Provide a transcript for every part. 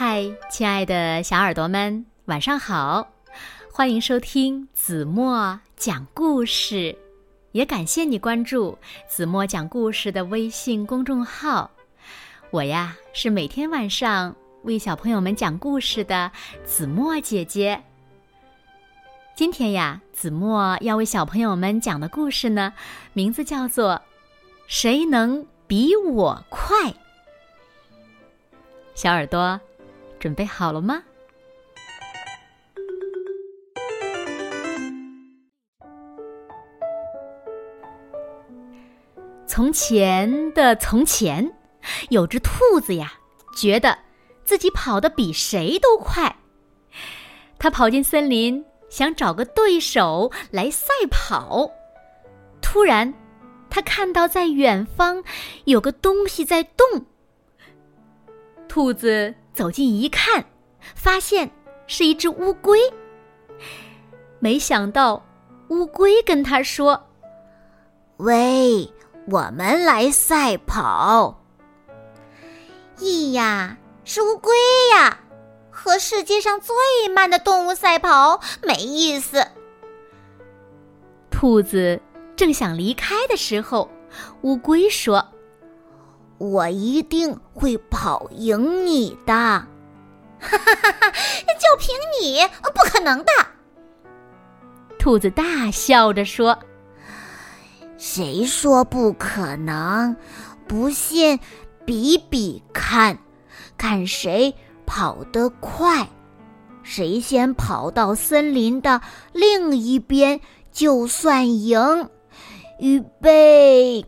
嗨，亲爱的小耳朵们，晚上好！欢迎收听子墨讲故事，也感谢你关注子墨讲故事的微信公众号。我呀，是每天晚上为小朋友们讲故事的子墨姐姐。今天呀，子墨要为小朋友们讲的故事呢，名字叫做《谁能比我快》。小耳朵。准备好了吗？从前的从前，有只兔子呀，觉得自己跑得比谁都快。它跑进森林，想找个对手来赛跑。突然，它看到在远方有个东西在动。兔子。走近一看，发现是一只乌龟。没想到，乌龟跟他说：“喂，我们来赛跑。”咿呀，是乌龟呀！和世界上最慢的动物赛跑没意思。兔子正想离开的时候，乌龟说。我一定会跑赢你的！哈哈哈哈！就凭你，不可能的！兔子大笑着说：“谁说不可能？不信，比比看，看谁跑得快，谁先跑到森林的另一边就算赢。预备！”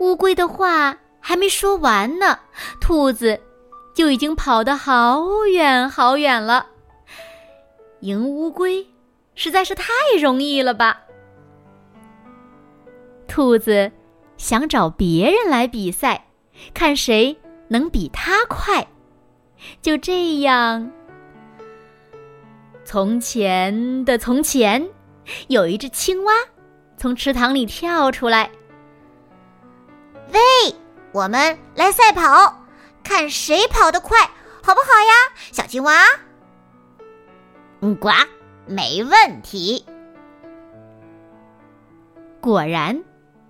乌龟的话还没说完呢，兔子就已经跑得好远好远了。赢乌龟实在是太容易了吧？兔子想找别人来比赛，看谁能比它快。就这样，从前的从前，有一只青蛙从池塘里跳出来。我们来赛跑，看谁跑得快，好不好呀，小青蛙？呱，没问题。果然，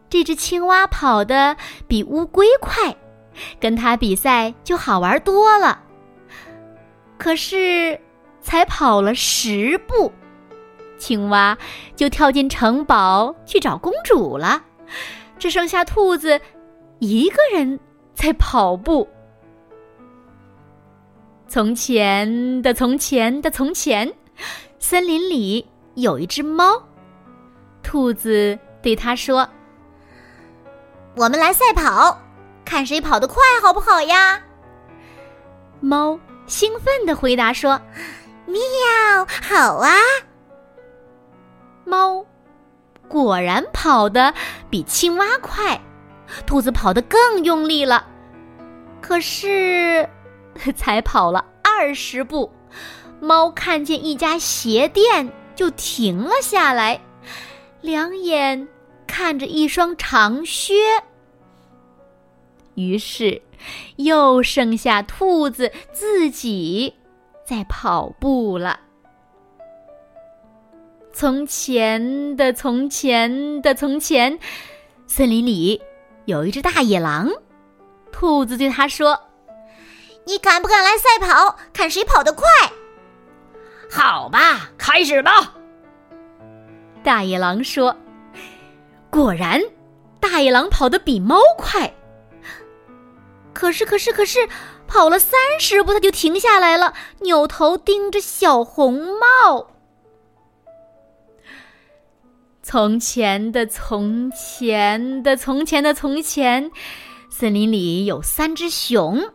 这只青蛙跑得比乌龟快，跟它比赛就好玩多了。可是，才跑了十步，青蛙就跳进城堡去找公主了，只剩下兔子。一个人在跑步。从前的从前的从前，森林里有一只猫。兔子对它说：“我们来赛跑，看谁跑得快，好不好呀？”猫兴奋的回答说：“喵，好啊！”猫果然跑得比青蛙快。兔子跑得更用力了，可是 才跑了二十步，猫看见一家鞋店就停了下来，两眼看着一双长靴。于是，又剩下兔子自己在跑步了。从前的从前的从前，森林里。有一只大野狼，兔子对他说：“你敢不敢来赛跑，看谁跑得快？”“好吧，开始吧。”大野狼说。果然，大野狼跑得比猫快。可是，可是，可是，跑了三十步，它就停下来了，扭头盯着小红帽。从前的从前的从前的从前，森林里有三只熊。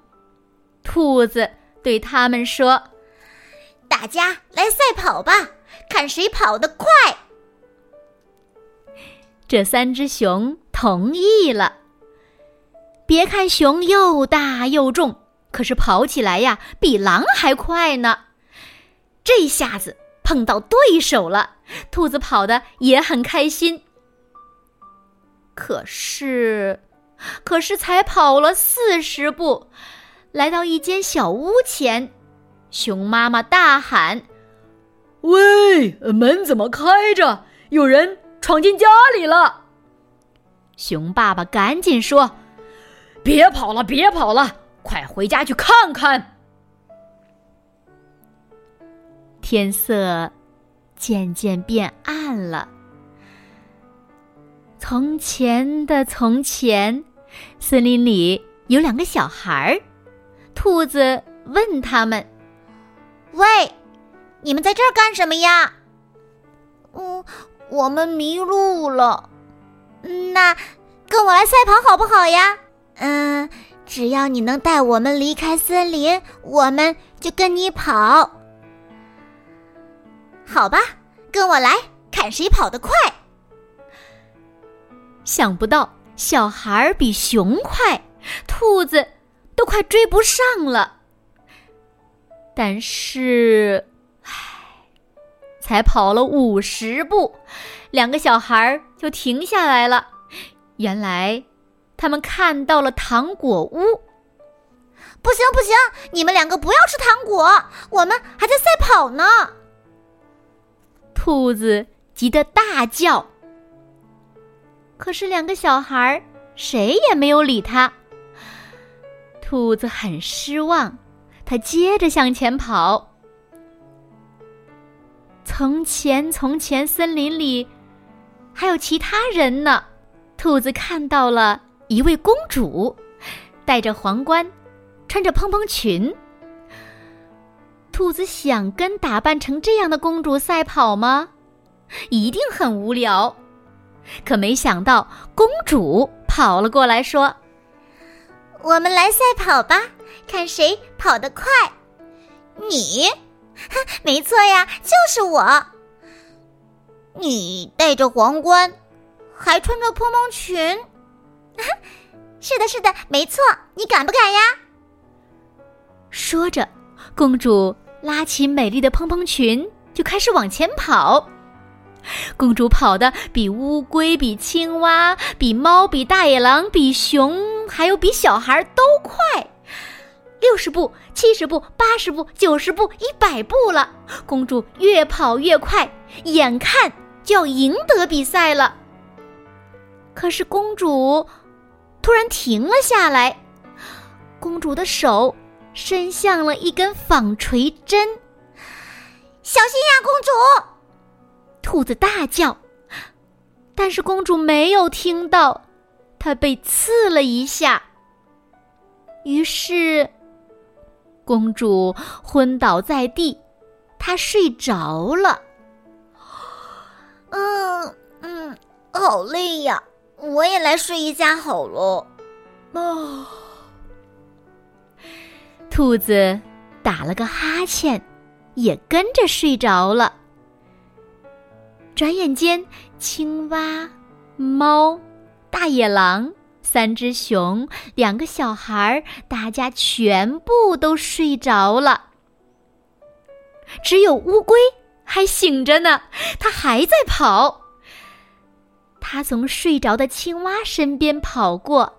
兔子对他们说：“大家来赛跑吧，看谁跑得快。”这三只熊同意了。别看熊又大又重，可是跑起来呀，比狼还快呢。这下子。碰到对手了，兔子跑的也很开心。可是，可是才跑了四十步，来到一间小屋前，熊妈妈大喊：“喂，门怎么开着？有人闯进家里了！”熊爸爸赶紧说：“别跑了，别跑了，快回家去看看。”天色渐渐变暗了。从前的从前，森林里有两个小孩儿。兔子问他们：“喂，你们在这儿干什么呀？”“嗯，我们迷路了。”“那跟我来赛跑好不好呀？”“嗯，只要你能带我们离开森林，我们就跟你跑。”“好吧，跟我来看谁跑得快。”想不到小孩比熊快，兔子。都快追不上了，但是，唉，才跑了五十步，两个小孩就停下来了。原来，他们看到了糖果屋。不行不行，你们两个不要吃糖果，我们还在赛跑呢！兔子急得大叫。可是，两个小孩谁也没有理他。兔子很失望，它接着向前跑。从前，从前，森林里还有其他人呢。兔子看到了一位公主，戴着皇冠，穿着蓬蓬裙。兔子想跟打扮成这样的公主赛跑吗？一定很无聊。可没想到，公主跑了过来，说。我们来赛跑吧，看谁跑得快。你，没错呀，就是我。你戴着皇冠，还穿着蓬蓬裙。是的，是的，没错。你敢不敢呀？说着，公主拉起美丽的蓬蓬裙，就开始往前跑。公主跑得比乌龟、比青蛙、比猫、比大野狼、比熊，还有比小孩都快。六十步、七十步、八十步、九十步、一百步了。公主越跑越快，眼看就要赢得比赛了。可是公主突然停了下来，公主的手伸向了一根纺锤针。小心呀，公主！兔子大叫，但是公主没有听到，她被刺了一下。于是，公主昏倒在地，她睡着了。嗯嗯，好累呀，我也来睡一觉好了。哦，兔子打了个哈欠，也跟着睡着了。转眼间，青蛙、猫、大野狼、三只熊、两个小孩，大家全部都睡着了。只有乌龟还醒着呢，它还在跑。它从睡着的青蛙身边跑过，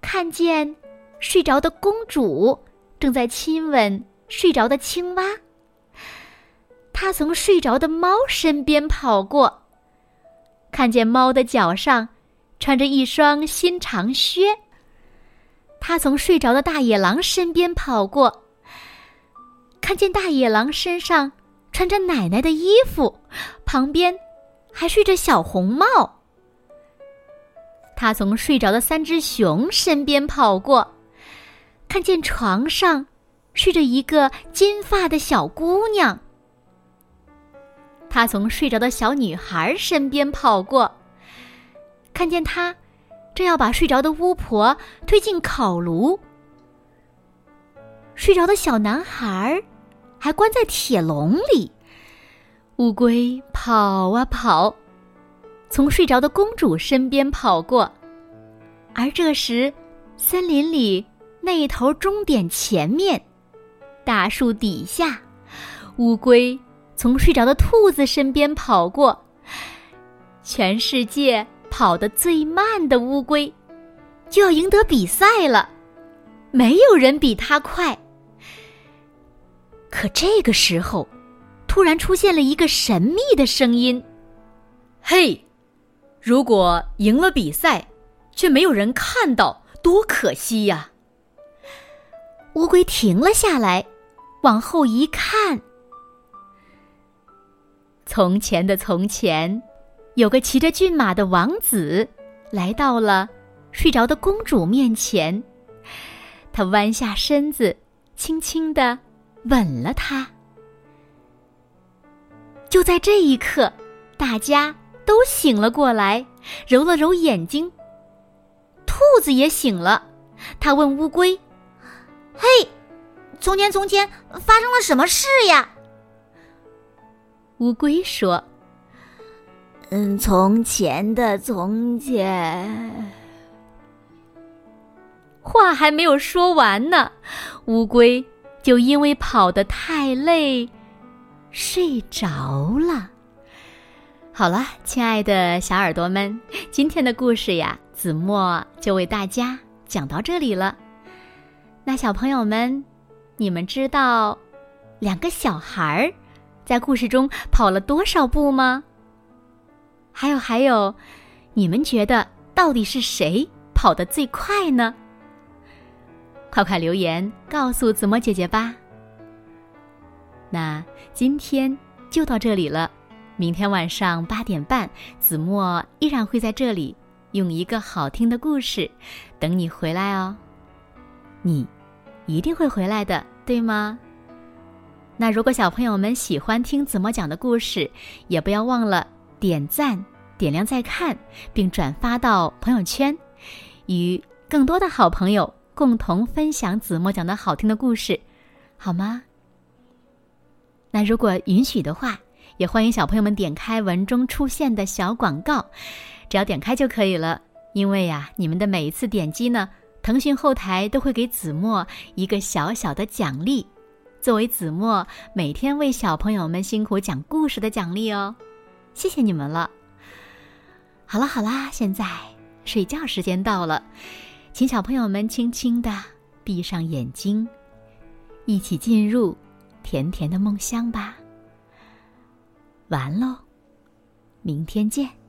看见睡着的公主正在亲吻睡着的青蛙。他从睡着的猫身边跑过，看见猫的脚上穿着一双新长靴。他从睡着的大野狼身边跑过，看见大野狼身上穿着奶奶的衣服，旁边还睡着小红帽。他从睡着的三只熊身边跑过，看见床上睡着一个金发的小姑娘。他从睡着的小女孩身边跑过，看见她正要把睡着的巫婆推进烤炉。睡着的小男孩还关在铁笼里。乌龟跑啊跑，从睡着的公主身边跑过，而这时，森林里那头终点前面，大树底下，乌龟。从睡着的兔子身边跑过，全世界跑得最慢的乌龟，就要赢得比赛了。没有人比他快。可这个时候，突然出现了一个神秘的声音：“嘿，如果赢了比赛，却没有人看到，多可惜呀！”乌龟停了下来，往后一看，从前的从前，有个骑着骏马的王子，来到了睡着的公主面前。他弯下身子，轻轻的吻了她。就在这一刻，大家都醒了过来，揉了揉眼睛。兔子也醒了，他问乌龟。嘿，从前从前发生了什么事呀？乌龟说：“嗯，从前的从前。”话还没有说完呢，乌龟就因为跑得太累，睡着了。好了，亲爱的小耳朵们，今天的故事呀，子墨就为大家讲到这里了。那小朋友们，你们知道两个小孩儿在故事中跑了多少步吗？还有还有，你们觉得到底是谁跑得最快呢？快快留言告诉子墨姐姐吧。那今天就到这里了，明天晚上八点半，子墨依然会在这里用一个好听的故事等你回来哦。你。一定会回来的，对吗？那如果小朋友们喜欢听子墨讲的故事，也不要忘了点赞、点亮再看，并转发到朋友圈，与更多的好朋友共同分享子墨讲的好听的故事，好吗？那如果允许的话，也欢迎小朋友们点开文中出现的小广告，只要点开就可以了。因为呀，你们的每一次点击呢。腾讯后台都会给子墨一个小小的奖励，作为子墨每天为小朋友们辛苦讲故事的奖励哦，谢谢你们了。好了好啦，现在睡觉时间到了，请小朋友们轻轻的闭上眼睛，一起进入甜甜的梦乡吧。完喽，明天见。